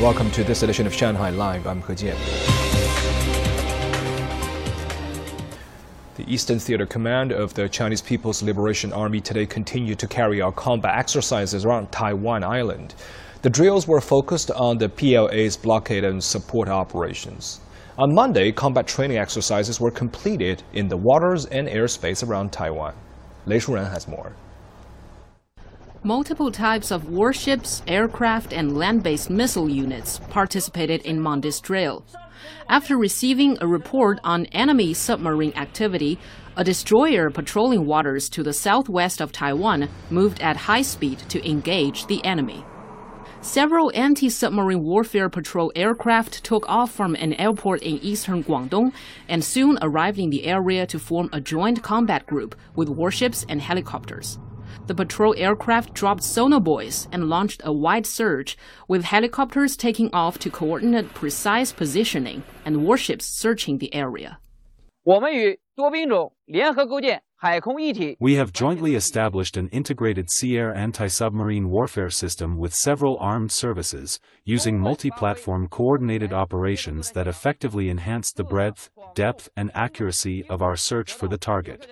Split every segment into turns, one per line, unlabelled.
Welcome to this edition of Shanghai Live. I'm He Jian. The Eastern Theater Command of the Chinese People's Liberation Army today continued to carry out combat exercises around Taiwan Island. The drills were focused on the PLA's blockade and support operations. On Monday, combat training exercises were completed in the waters and airspace around Taiwan. Lei Shuran has more.
Multiple types of warships, aircraft, and land-based missile units participated in Monday's drill. After receiving a report on enemy submarine activity, a destroyer patrolling waters to the southwest of Taiwan moved at high speed to engage the enemy. Several anti-submarine warfare patrol aircraft took off from an airport in eastern Guangdong and soon arrived in the area to form a joint combat group with warships and helicopters the patrol aircraft dropped sonobuoys and launched a wide search, with helicopters taking off to coordinate precise positioning and warships searching the area.
We have jointly established an integrated sea air anti submarine warfare system with several armed services, using multi platform coordinated operations that effectively enhanced the breadth, depth, and accuracy of our search for the target.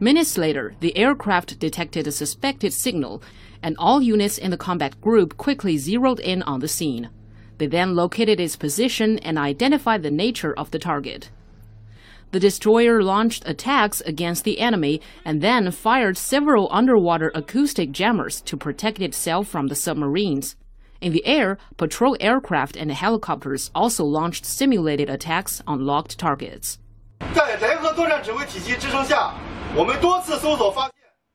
Minutes later, the aircraft detected a suspected signal, and all units in the combat group quickly zeroed in on the scene. They then located its position and identified the nature of the target. The destroyer launched attacks against the enemy and then fired several underwater acoustic jammers to protect itself from the submarines. In the air, patrol aircraft and helicopters also launched simulated attacks on locked targets.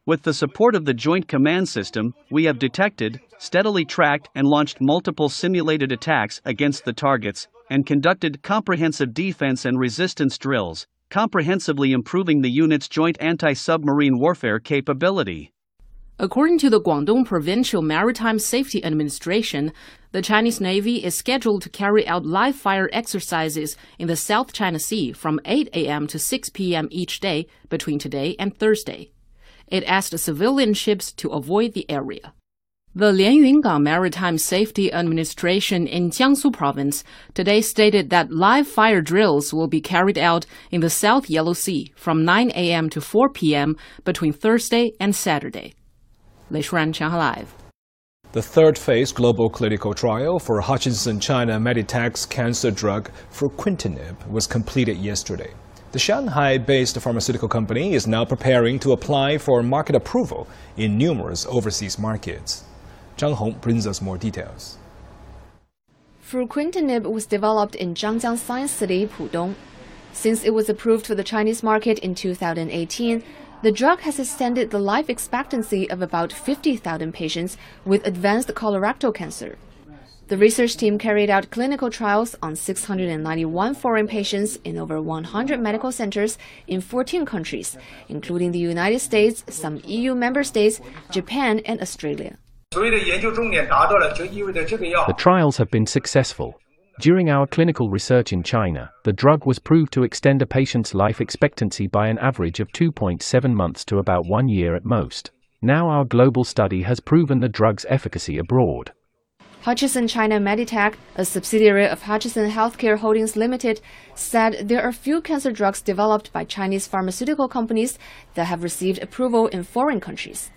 With the support of the Joint Command System, we have detected, steadily tracked, and launched multiple simulated attacks against the targets, and conducted comprehensive defense and resistance drills, comprehensively improving the unit's joint anti submarine warfare capability.
According to the Guangdong Provincial Maritime Safety Administration, the Chinese Navy is scheduled to carry out live fire exercises in the South China Sea from 8 a.m. to 6 p.m. each day between today and Thursday. It asked civilian ships to avoid the area. The Lianyungang Maritime Safety Administration in Jiangsu Province today stated that live fire drills will be carried out in the South Yellow Sea from 9 a.m. to 4 p.m. between Thursday and Saturday. Lei Shuran, Shanghai Live.
The third phase global clinical trial for Hutchison China Meditech's cancer drug fruquintinib was completed yesterday. The Shanghai-based pharmaceutical company is now preparing to apply for market approval in numerous overseas markets. Zhang Hong brings us more details.
Fruquintinib was developed in Zhangjiang Science City, Pudong. Since it was approved for the Chinese market in 2018, the drug has extended the life expectancy of about 50,000 patients with advanced colorectal cancer. The research team carried out clinical trials on 691 foreign patients in over 100 medical centers in 14 countries, including the United States, some EU member states, Japan, and Australia.
The trials have been successful. During our clinical research in China, the drug was proved to extend a patient's life expectancy by an average of 2.7 months to about one year at most. Now our global study has proven the drug's efficacy abroad.
Hutchison China Meditech, a subsidiary of Hutchison Healthcare Holdings Limited, said there are few cancer drugs developed by Chinese pharmaceutical companies that have received approval in foreign countries.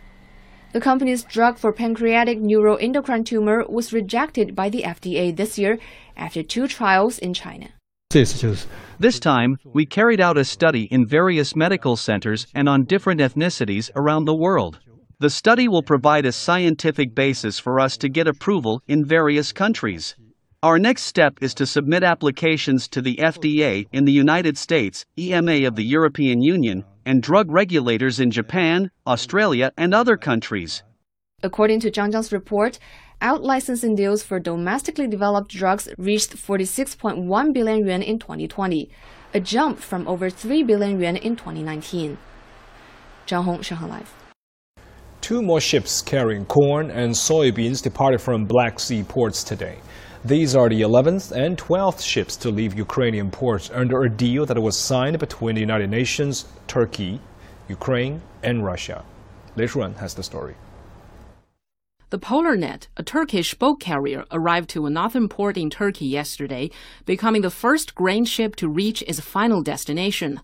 The company's drug for pancreatic neuroendocrine tumor was rejected by the FDA this year after two trials in China.
This time, we carried out a study in various medical centers and on different ethnicities around the world. The study will provide a scientific basis for us to get approval in various countries. Our next step is to submit applications to the FDA in the United States, EMA of the European Union, and drug regulators in Japan, Australia, and other countries.
According to Zhangjiang's report, out licensing deals for domestically developed drugs reached 46.1 billion yuan in 2020, a jump from over 3 billion yuan in 2019. Zhang Hong, Shanghai Live.
Two more ships carrying corn and soybeans departed from Black Sea ports today. These are the 11th and 12th ships to leave Ukrainian ports under a deal that was signed between the United Nations, Turkey, Ukraine, and Russia. Lei Shuran has the story.
The Polarnet, a Turkish boat carrier, arrived to a northern port in Turkey yesterday, becoming the first grain ship to reach its final destination.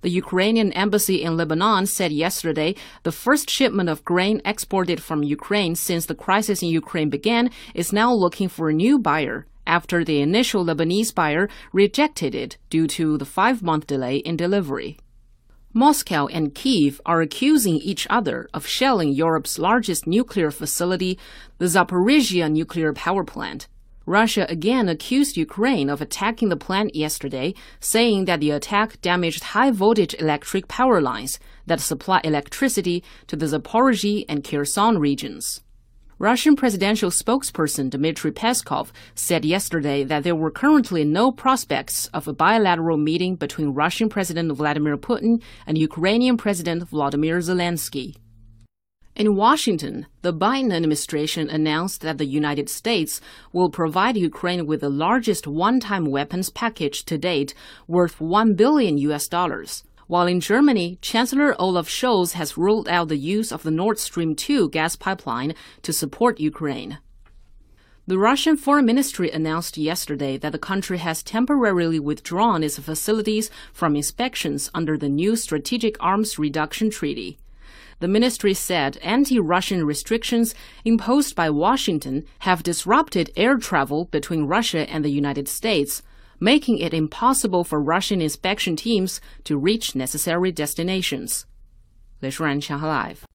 The Ukrainian embassy in Lebanon said yesterday the first shipment of grain exported from Ukraine since the crisis in Ukraine began is now looking for a new buyer after the initial Lebanese buyer rejected it due to the five month delay in delivery. Moscow and Kiev are accusing each other of shelling Europe's largest nuclear facility, the Zaporizhia nuclear power plant. Russia again accused Ukraine of attacking the plant yesterday, saying that the attack damaged high voltage electric power lines that supply electricity to the Zaporizhia and Kherson regions. Russian presidential spokesperson Dmitry Peskov said yesterday that there were currently no prospects of a bilateral meeting between Russian President Vladimir Putin and Ukrainian President Vladimir Zelensky. In Washington, the Biden administration announced that the United States will provide Ukraine with the largest one-time weapons package to date worth 1 billion US dollars. While in Germany, Chancellor Olaf Scholz has ruled out the use of the Nord Stream 2 gas pipeline to support Ukraine. The Russian Foreign Ministry announced yesterday that the country has temporarily withdrawn its facilities from inspections under the new Strategic Arms Reduction Treaty the ministry said anti Russian restrictions imposed by Washington have disrupted air travel between Russia and the United States, making it impossible for Russian inspection teams to reach necessary destinations. Lei Shuran，强和 Live。